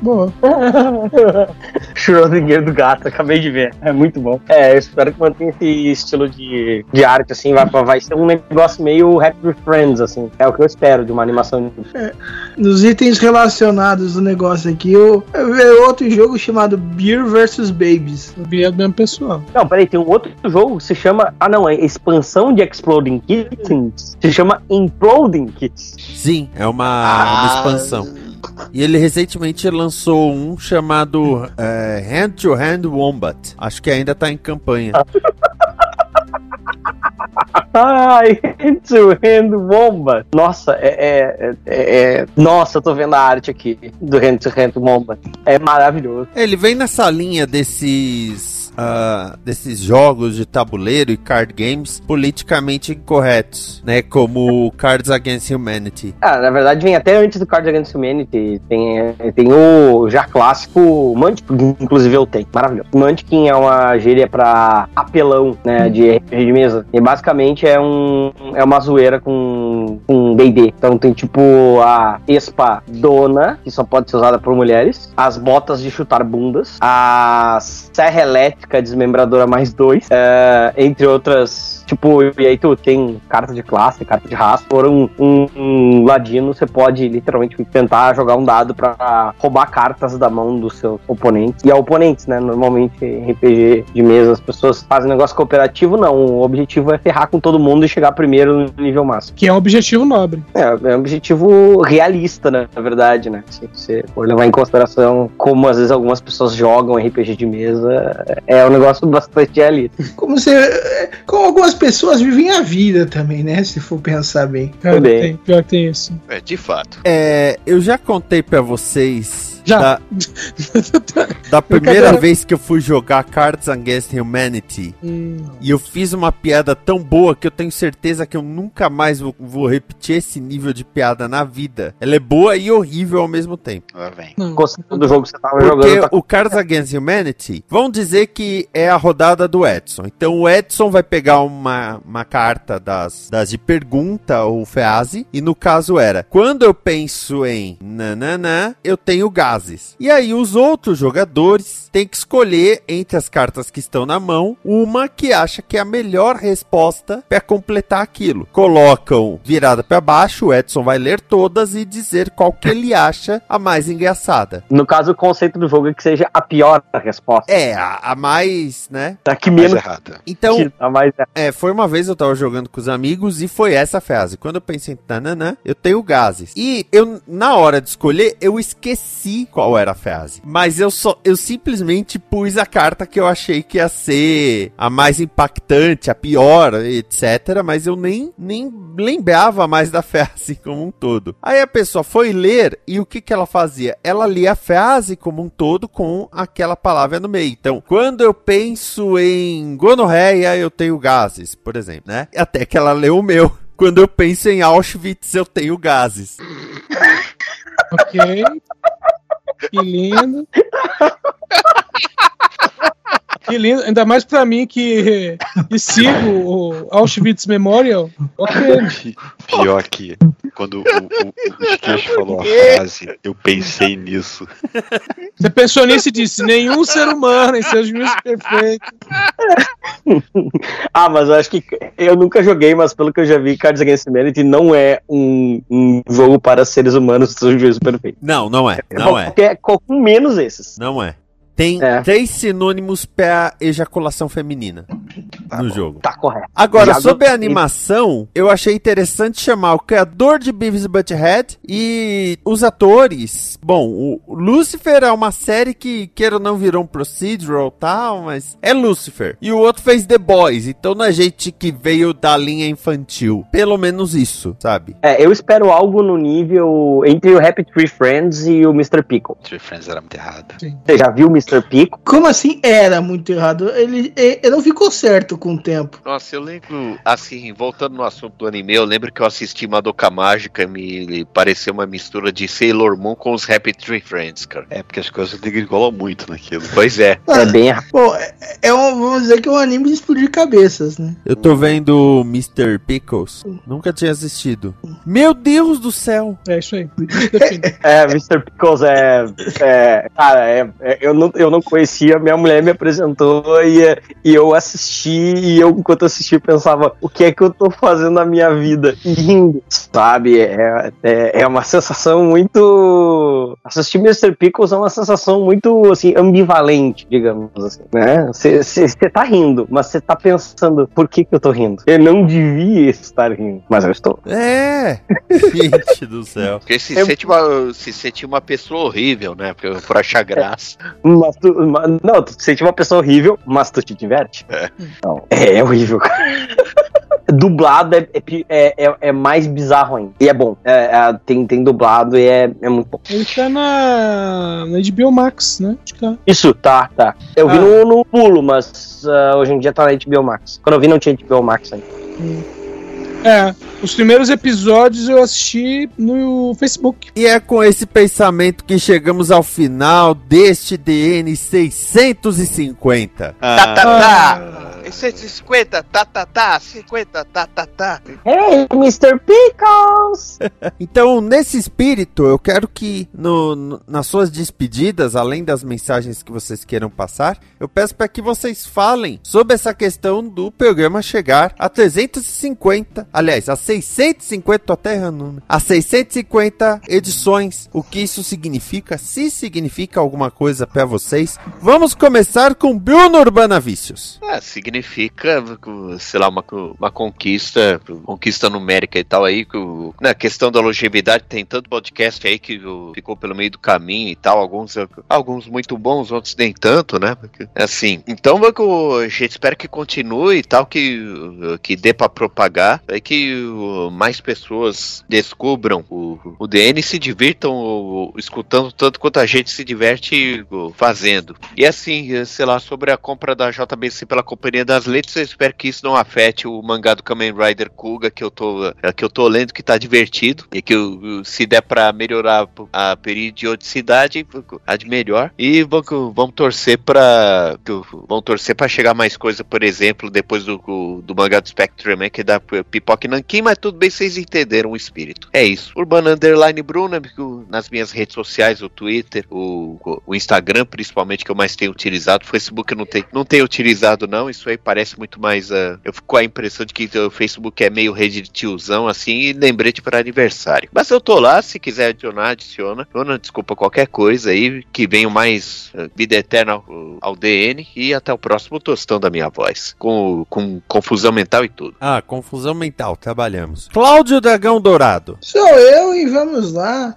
Boa. Schrödinger do gato, acabei de ver. É muito bom. É, eu espero que mantenha esse estilo de, de arte, assim. Vai, vai ser um negócio meio Happy Friends, assim. É o que eu espero de uma animação. Nos itens relacionados do negócio aqui, eu, eu vi outro jogo chamado Beer vs Babies. É do mesmo pessoal. Não, peraí, tem um outro jogo que se chama. Ah, não, é expansão de Exploding Kittens. Se chama Imploding Kittens. Sim, é uma, uma expansão. E ele recentemente lançou um chamado é, Hand to Hand Wombat. Acho que ainda tá em campanha. Ai, Hand Hand Wombat. Nossa, é, é, é, é- Nossa, eu tô vendo a arte aqui do Hand to Hand Wombat. É maravilhoso. Ele vem nessa linha desses. Ah, desses jogos de tabuleiro e card games politicamente incorretos, né? Como Cards Against Humanity. Ah, na verdade vem até antes do Cards Against Humanity. Tem, tem o já clássico Munchkin, inclusive eu tenho. Maravilhoso. Munchkin é uma gíria pra apelão, né, de RPG de mesa. E basicamente é um é uma zoeira com com D&D. Então tem tipo a espadona, que só pode ser usada por mulheres, as botas de chutar bundas, a serra elétrica desmembradora mais dois, é, entre outras Tipo, e aí tu tem carta de classe, carta de raça. For um, um, um ladino, você pode literalmente tentar jogar um dado pra roubar cartas da mão dos seus oponentes. E a oponentes, né? Normalmente, em RPG de mesa, as pessoas fazem negócio cooperativo, não. O objetivo é ferrar com todo mundo e chegar primeiro no nível máximo. Que é um objetivo nobre. É, é um objetivo realista, né, na verdade, né? Se você for levar em consideração como às vezes algumas pessoas jogam RPG de mesa, é um negócio bastante realista. Como você. Como algumas pessoas vivem a vida também, né? Se for pensar bem. Cara, Também. tem, pior que tem isso. É, de fato. É, eu já contei pra vocês Já. Da, da primeira vez que eu fui jogar Cards Against Humanity Hum, e eu fiz uma piada tão boa que eu tenho certeza que eu nunca mais vou, vou repetir esse nível de piada na vida. Ela é boa e horrível ao mesmo tempo. Lá vem. Gostando do jogo que você tava Porque jogando. tá- o Cards Against Humanity, vão dizer que é a rodada do Edson. Então o Edson vai pegar uma, uma carta das, das de pergunta ou frase, e no caso era: quando eu penso em nananã, eu tenho E aí os outros jogadores têm que escolher entre as cartas que estão na mão uma que acha que é a melhor resposta para completar aquilo. Colocam virada para baixo, o Edson vai ler todas e dizer qual que ele acha a mais engraçada. No caso, o conceito do jogo é que seja a pior resposta. É, a, a mais, né? A que Mais menos. errada. Então, que- A mais é, foi uma vez eu tava jogando com os amigos e foi essa frase. Quando eu pensei em tananã, eu tenho gases. E eu, na hora de escolher, eu esqueci qual era a frase. Mas eu só, eu simplesmente pus a carta que eu achei que ia ser a mais impactante, a pior, etc. Mas eu nem, nem lembrava mais da frase como um todo. Aí a pessoa foi ler e o que que ela fazia? Ela lia a frase como um todo com aquela palavra no meio. Então, quando eu penso em gonorreia, eu tenho gases, por exemplo, né? Até que ela leu o meu. Quando eu penso em Auschwitz, eu tenho gases. Ok. Que lindo. Que lindo. Ainda mais pra mim que, que sigo o Auschwitz Memorial. Pior que quando o, o, o Esqueixo falou a frase, eu pensei nisso. Você pensou nisso e disse: nenhum ser humano em seus juízos perfeitos. Ah, mas eu acho que eu nunca joguei, mas pelo que eu já vi, Cards Against Humanity não é um, um jogo para seres humanos do juízo perfeito. Não, não é. Não é. Qualquer, com menos esses. Não é. Tem É. três sinônimos para ejaculação feminina. no jogo. Tá correto. Agora, Já sobre a animação, eu achei interessante chamar o criador de Beavis and Butthead e os atores. Bom, o Lucifer é uma série que, queira ou não, virou um procedural e tal, mas é Lucifer. E o outro fez The Boys, então não é gente que veio da linha infantil. Pelo menos isso, sabe? É, eu espero algo no nível entre o Happy Tree Friends e o Mr. Pickle. Tree Friends era muito errado. Você já viu o Mr. Pickle? Como assim era muito errado? Ele, ele não ficou certo com o tempo. Nossa, eu lembro, assim, voltando no assunto do anime, eu lembro que eu assisti Madoka Mágica e me pareceu uma mistura de Sailor Moon com os Happy Tree Friends, cara. É, porque as coisas degringolam muito naquilo. Pois é. É bem errado. Bom, é, é um, vamos dizer que é um anime de explodir cabeças, né? Eu tô vendo Mr. Pickles. Nunca tinha assistido. Meu Deus do céu! É isso aí. É, Mr. Pickles é. é cara, é, é- eu, não, eu não conhecia, minha mulher me apresentou e, e eu assisti, e eu, enquanto assisti, pensava: o que é que eu tô fazendo na minha vida? E rindo, sabe? É, é, é uma sensação muito. Assistir Mr. Pickles é uma sensação muito, assim, ambivalente, digamos assim, né? Você tá rindo, mas você tá pensando: por que que eu tô rindo? Eu não devia estar rindo, mas eu estou. É! Gente do céu. Porque se Eu- sente uma, se sente uma pessoa horrível, né? Por, por achar graça. Mas tu, ma- não, tu sente uma pessoa horrível, mas tu te diverte? É. Não, é, é horrível, cara. Dublado é, é é, é- é mais bizarro ainda. E é bom. É, é, tem, tem dublado e é, é muito bom. Ele tá na, na HBO Max, né? Tá. Isso, tá, tá. Eu vi Ah. no, no pulo, mas ah, hoje em dia tá na HBO Max. Quando eu vi não tinha HBO Max ainda. É, os primeiros episódios eu assisti no Facebook. E é com esse pensamento que chegamos ao final deste DN 650. Tá, tá, tá. 150, tá, tá, tá. 50, tá, tá, tá. Hey, Mr. Pickles! Então, nesse espírito, eu quero que no- no- nas suas despedidas, além das mensagens que vocês queiram passar, eu peço para que vocês falem sobre essa questão do programa chegar a 350, aliás, a 650, tô até errando, número, a 650 edições, o que isso significa, se significa alguma coisa para vocês. Vamos começar com Bruno Urbana Vícios. Ah, significa, sei lá, uma, uma conquista, conquista numérica e tal aí, que o- na questão da longevidade tem tanto podcast aí que ficou pelo meio do caminho e tal, alguns, alguns muito bons, outros nem tanto, né? Assim, então que a gente espera que continue e tal, que, que dê pra propagar, aí que o- mais pessoas descubram o, o DN e se divirtam escutando tanto quanto a gente se diverte fazendo. E assim, sei lá, sobre a compra da JBC pela Companhia das Letras, eu espero que isso não afete o mangá do Kamen Rider Kuga que eu tô, que eu tô lendo, que tá divertido, e que se der pra melhorar a periodicidade, a de melhor. E vamos, vamos torcer o- Vamos torcer pra chegar mais coisa, por exemplo, depois do, do mangá do Spectrum Man, que dá pipoca e nanquim, mas tudo bem, vocês entenderam o espírito. É isso. Urbana Underline Bruna, nas minhas redes sociais, o Twitter, o, o Instagram, principalmente, que eu mais tenho utilizado. O Facebook eu não tenho, não tenho utilizado, não. Isso aí parece muito mais. ah, eu fico com a impressão de que o Facebook é meio rede de tiozão, assim, e lembrete para aniversário. Mas eu tô lá, se quiser adicionar, adiciona. Não desculpa qualquer coisa aí, que venham mais ah, vida eterna ao, ao DN e até o próximo tostão da minha voz. Com, com confusão mental e tudo. Ah, confusão mental, trabalhamos. Cláudio Dragão Dourado. Sou eu e vamos lá.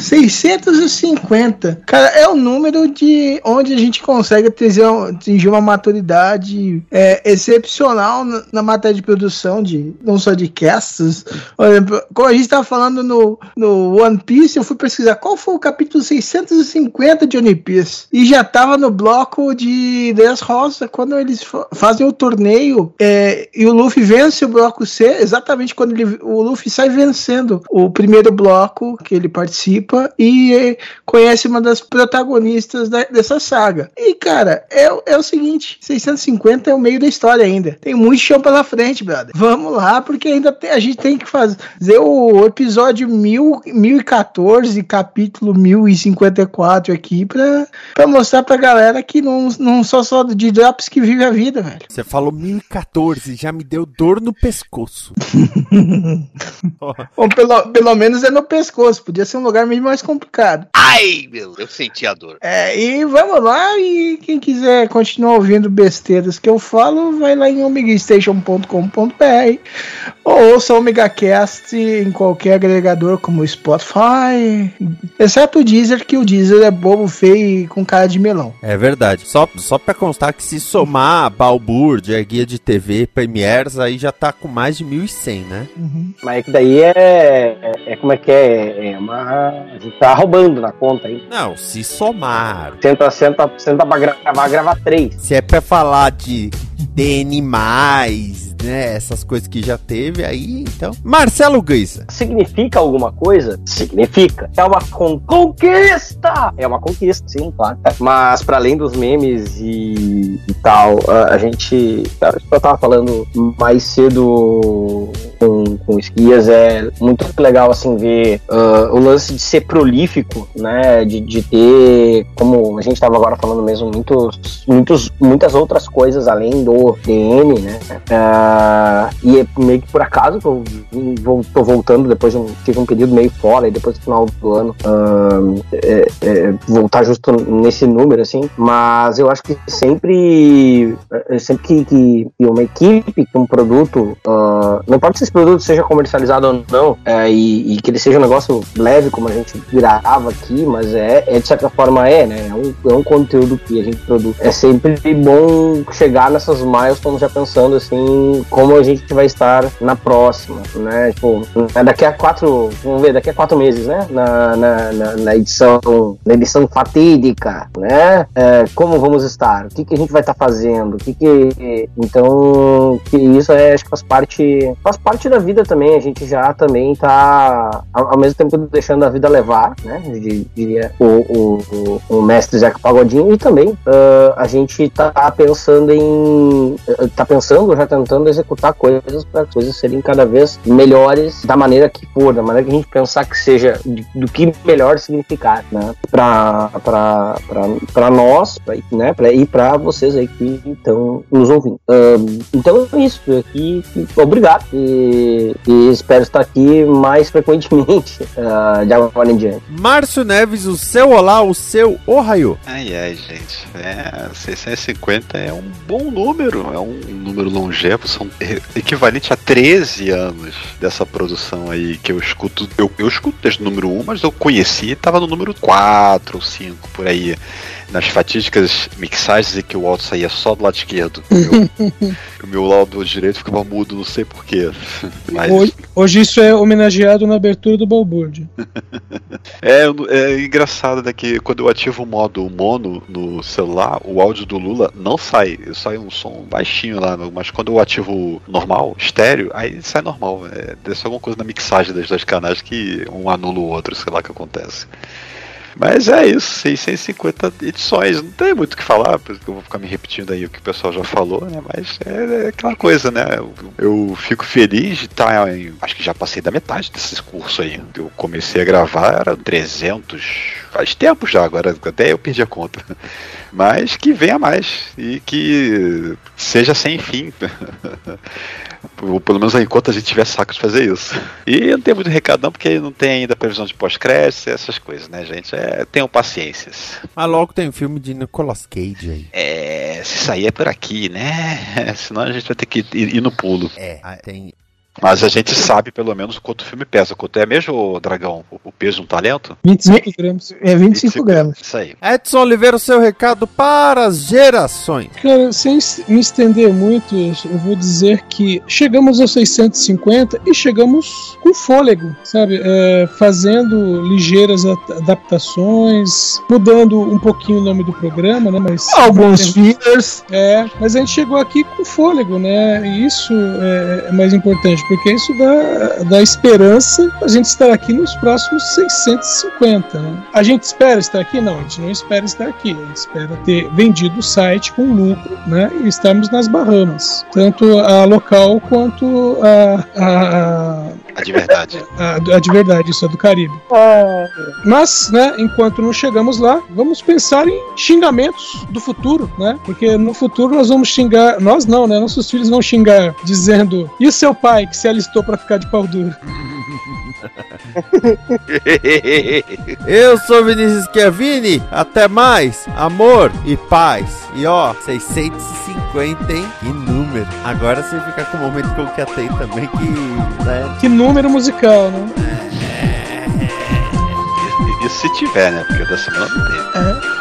650. Cara, é o número de onde a gente consegue atingir uma- maturidade é, excepcional na, matéria de produção, de, não só de casts. Por exemplo, como a gente estava falando no, no One Piece, eu fui pesquisar qual foi o capítulo 650 de One Piece. E já tava no bloco de Dressrosa, quando eles fa- fazem o torneio é, e o Luffy vence o bloco C, exatamente quando ele, o Luffy sai vencendo o primeiro bloco que ele participa e é, conhece uma das protagonistas da- dessa saga. E, cara, é, o- é o seguinte: 650 é o meio da história ainda. Tem muito chão pela frente, brother. Vamos lá, porque ainda tem- a gente tem que fazer o episódio 1000, 1014, capítulo 1054 aqui pra, pra mostrar pra galera que não, não só só de drops que vive a vida, velho. Você falou 1014, já me deu dor no pescoço. Bom, pelo, pelo menos é no pescoço, podia ser um lugar realmente mais complicado. Ai, meu, eu senti a dor. É, e vamos lá, e quem quiser continuar ouvindo besteiras que eu falo, vai lá em omegastation.com.br ou ouça o OmegaCast em qualquer agregador como Spotify, exceto o Deezer, que o Deezer é bobo, feio e com cara de melão. É verdade. Só, só pra constar que se somar Balbúrdia, guia de TV, Premiers, aí já tá com mais de 1.100, né? Mas é que daí é, é, é como é que é? É uma. A gente tá roubando na conta aí. Não, se somar. Senta, senta, senta pra gravar, grava três. Se é pra falar de DN+, né, essas coisas que já teve aí, então... Marcelo Guisa. Significa alguma coisa? Significa. É uma con- conquista! É uma conquista, sim, claro. Mas para além dos memes e, e tal, a, a gente. Eu tava falando mais cedo com, com esquias, é muito legal assim ver ah, o lance de ser prolífico, né? De, de ter, como a gente tava agora falando mesmo, muitos, muitos, muitas outras coisas além do DN, né? Ah, e é meio que por acaso que eu tô voltando depois de um, tive um período meio fora e depois do final do ano ah, é- é, voltar justo nesse número assim mas eu acho que sempre é, sempre que, que- uma equipe que um produto não importa se esse produto seja comercializado ou não é, e, e que ele seja um negócio leve como a gente grava aqui mas é, é de certa forma é né? É um, é um conteúdo que a gente produz. É sempre bom chegar nessas milestones já pensando assim como a gente vai estar na próxima né? Tipo né, daqui a quatro vamos ver daqui a quatro meses né? Na, na, na, na edição na edição fatídica né? É, como vamos estar? O que, que a gente vai estar fazendo? O que que então que isso é acho que faz parte faz parte da vida também a gente já também tá ao, mesmo tempo deixando a vida levar né di- diria o, o, o, mestre Zeca Pagodinho e também ah, a gente tá pensando em tá pensando já tentando executar coisas para as coisas serem cada vez melhores da maneira que for da maneira que a gente pensar que seja do que melhor significar né para nós pra, né pra, e para vocês aí que estão nos ouvindo. Ahn, então é isso aqui obrigado e, e espero estar aqui mais frequentemente ah, de agora em diante Márcio Neves, o seu olá, o seu ohio. Ai, ai, gente. É, 650 é um bom número, é um número longevo, são equivalente a 13 anos dessa produção aí que eu escuto. Eu, eu escuto desde o número 1, mas eu conheci e tava no número 4 ou 5 por aí. Nas fatídicas mixagens em que o áudio saía só do lado esquerdo. O meu, o meu lado direito ficava mudo, não sei porquê. Mas Hoje, hoje isso é homenageado na abertura do Balbúrdia. É, eu- é engraçado né, que quando eu ativo o modo mono no celular, o áudio do Lula não sai. Sai um som baixinho lá, mas quando eu ativo o normal, estéreo, aí sai normal. É, deve ser alguma coisa na mixagem dos dois canais que um anula o outro, sei lá o que acontece. Mas é isso, 650 edições, não tem muito o que falar, por isso que eu vou ficar me repetindo aí o que o pessoal já falou, né? Mas é, é aquela coisa, né? Eu, eu fico feliz de estar em. Acho que já passei da metade desse curso aí. Eu comecei a gravar, era 300, faz tempo já, agora até eu perdi a conta. Mas que venha mais e que seja sem fim. Ou pelo menos enquanto a gente tiver saco de fazer isso. E não tem muito recado não, porque não tem ainda previsão de pós-crédito, essas coisas, né, gente? É, tenham paciências. Mas logo tem um filme de Nicolas Cage aí. É, se sair é por aqui, né? Senão a gente vai ter que ir, ir no pulo. É, tem. Mas a gente sabe pelo menos quanto o filme pesa. Quanto é mesmo, Dragão? O, peso de um talento? 25 gramas. é 25 gramas Isso aí. Edson Oliveira, o seu recado para as gerações. Cara, sem me estender muito, eu vou dizer que chegamos aos 650 e chegamos com fôlego, sabe? É, fazendo ligeiras adaptações, mudando um pouquinho o nome do programa, né? Mas alguns fillers É, mas a gente chegou aqui com fôlego, né? E isso é, é mais importante, porque isso dá, dá esperança a gente estar aqui nos próximos 650. Né? A gente espera estar aqui? Não, a gente não espera estar aqui. A gente espera ter vendido o site com lucro, né? E estarmos nas Bahamas, tanto a local quanto a, a, a de verdade. A, a ah, é de verdade, isso é do Caribe. É. Mas, né, enquanto não chegamos lá, vamos pensar em xingamentos do futuro, né? Porque no futuro nós vamos xingar, nós não, né? Nossos filhos vão xingar dizendo: "E seu pai que se alistou para ficar de pau duro?" Eu sou Vinícius Schiavini, até mais, amor e paz. E ó, 650, hein? E número. Agora você fica com o momento que eu catei também, que. Né? Que número musical, né? É, isso se tiver, né? Porque dessa semana não tem. É.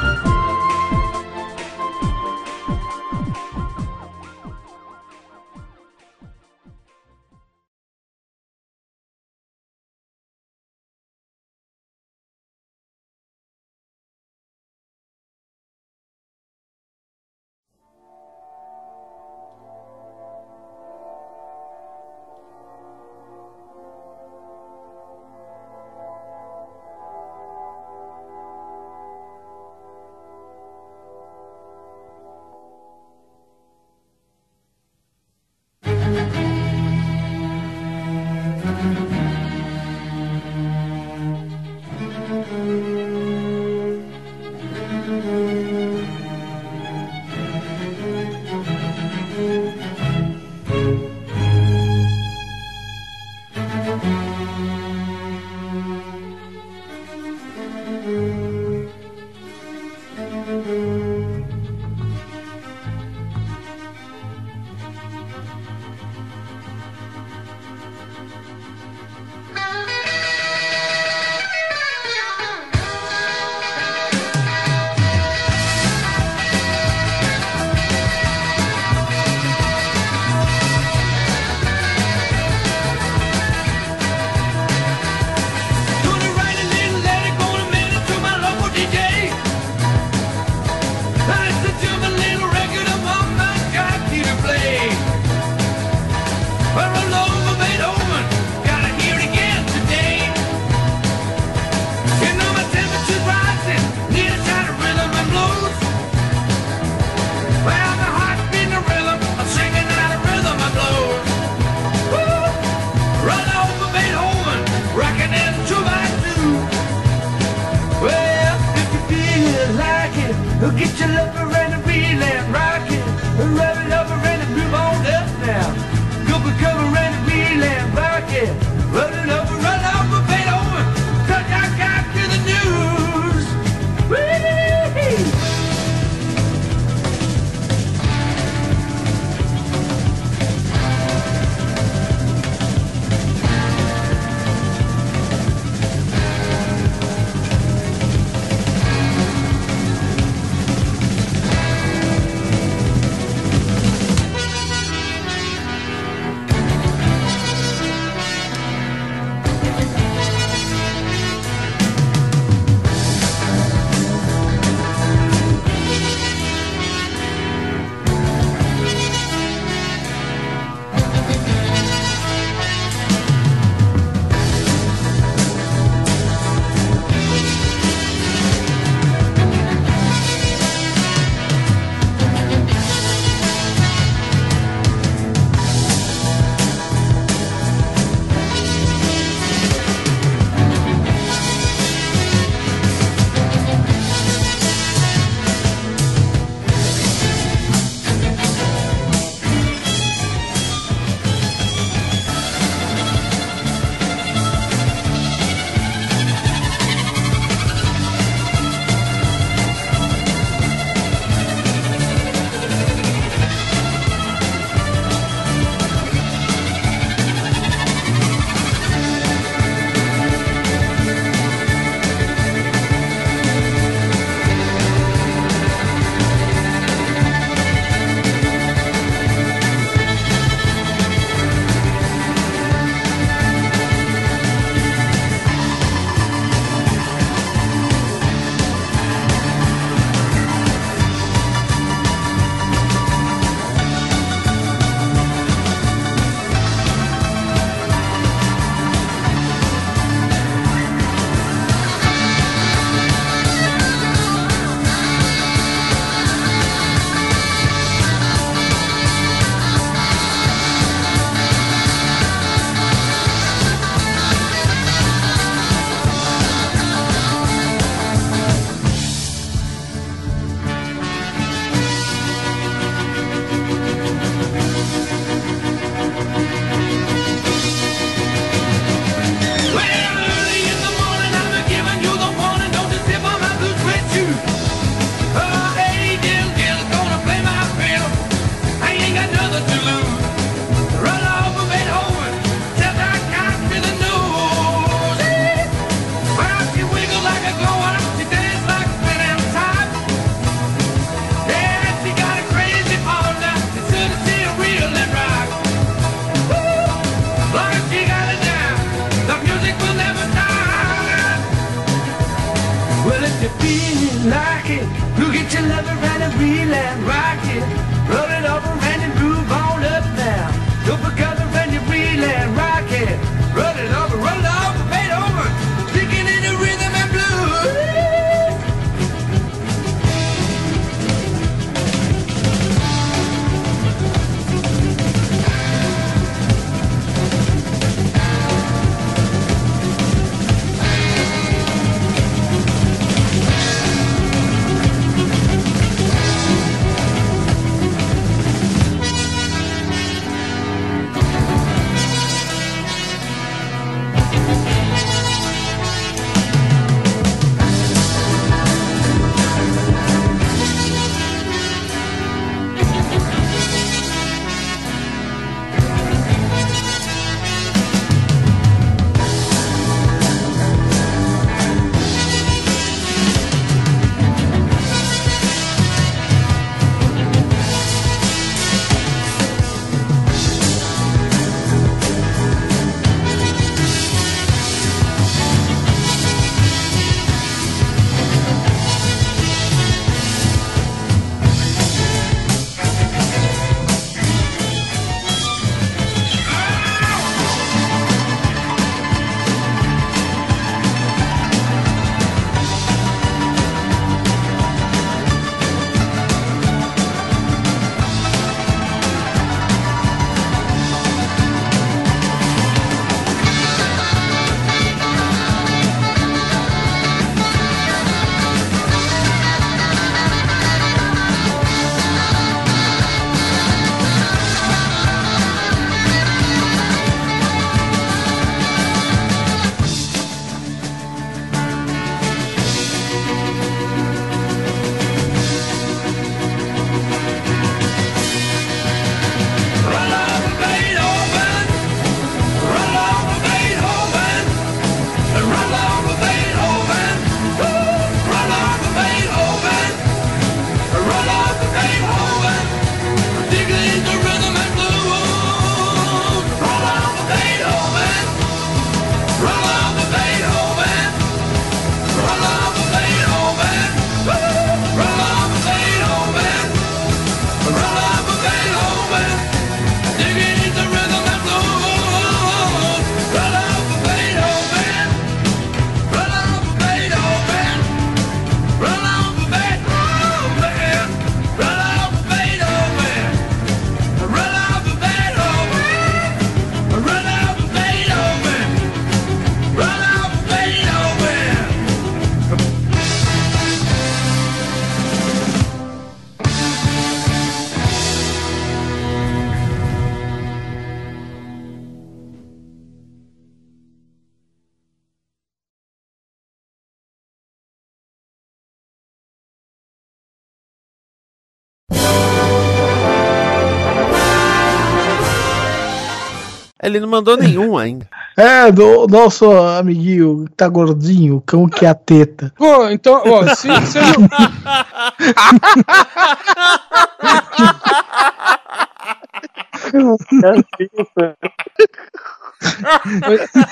Ele não mandou nenhum ainda. É, do nosso amiguinho que tá gordinho, o cão que é a teta. Pô, então, ó, se, se eu não...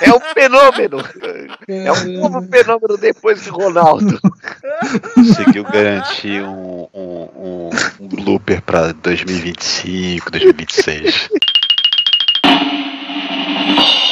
É um fenômeno. É um novo fenômeno depois de Ronaldo. Conseguiu garantir um, um, um, um looper pra 2025, 2026. Thank you.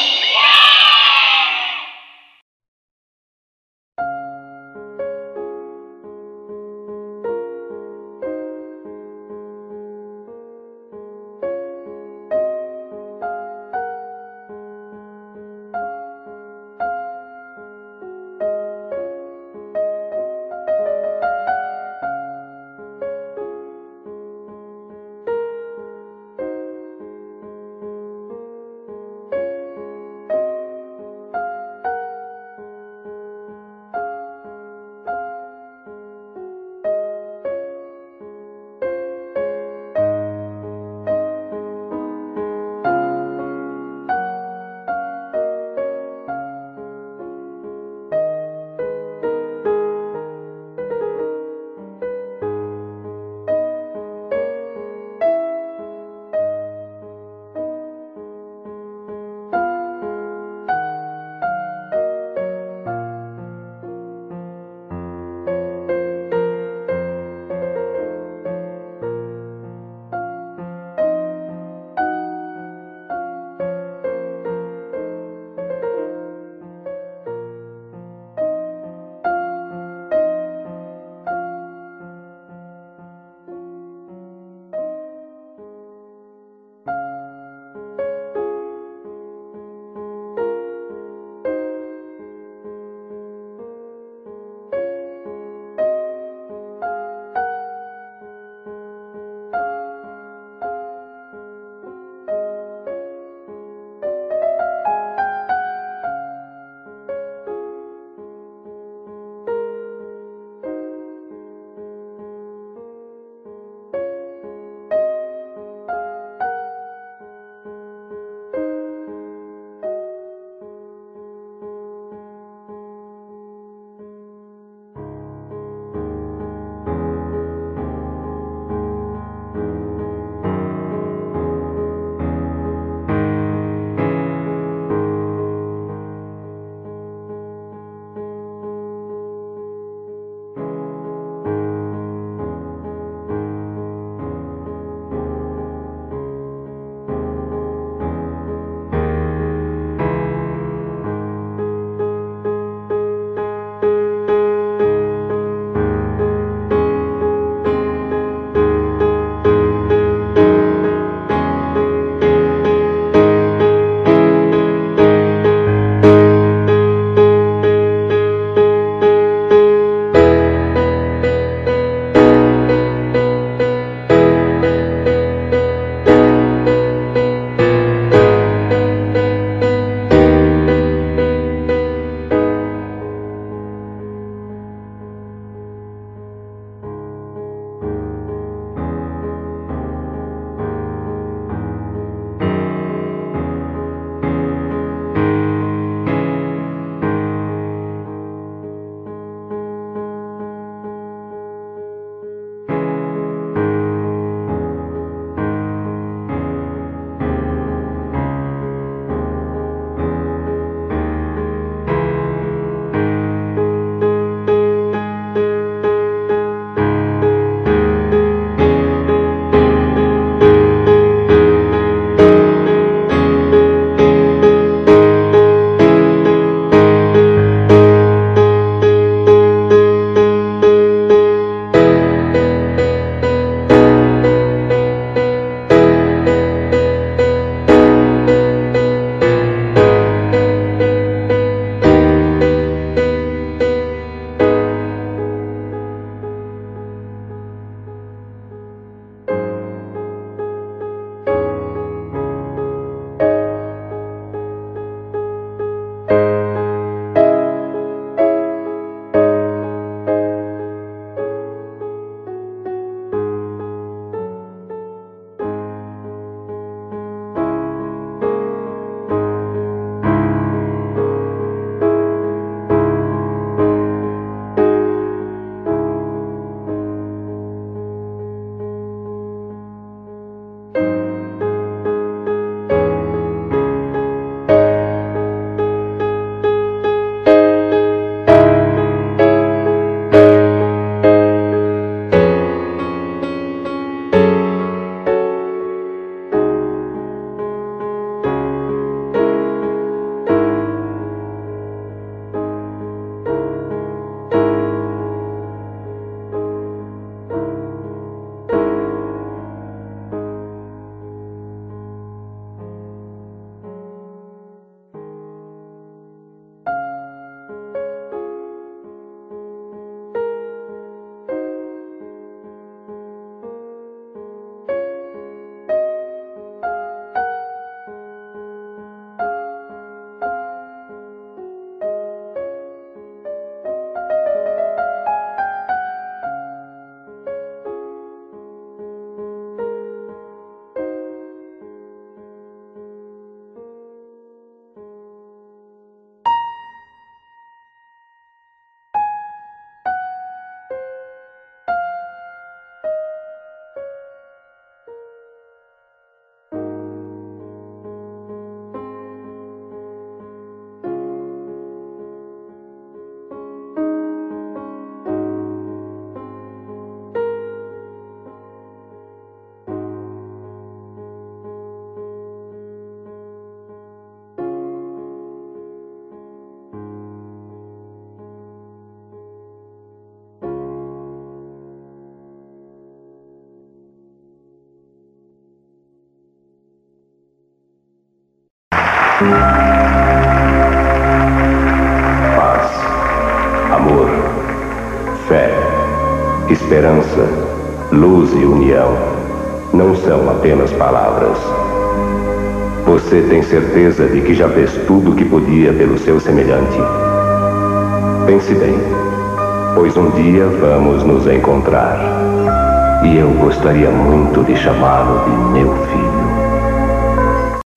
Paz, amor, fé, esperança, luz e união não são apenas palavras. Você tem certeza de que já fez tudo o que podia pelo seu semelhante? Pense bem, pois um dia vamos nos encontrar. E eu gostaria muito de chamá-lo de meu filho.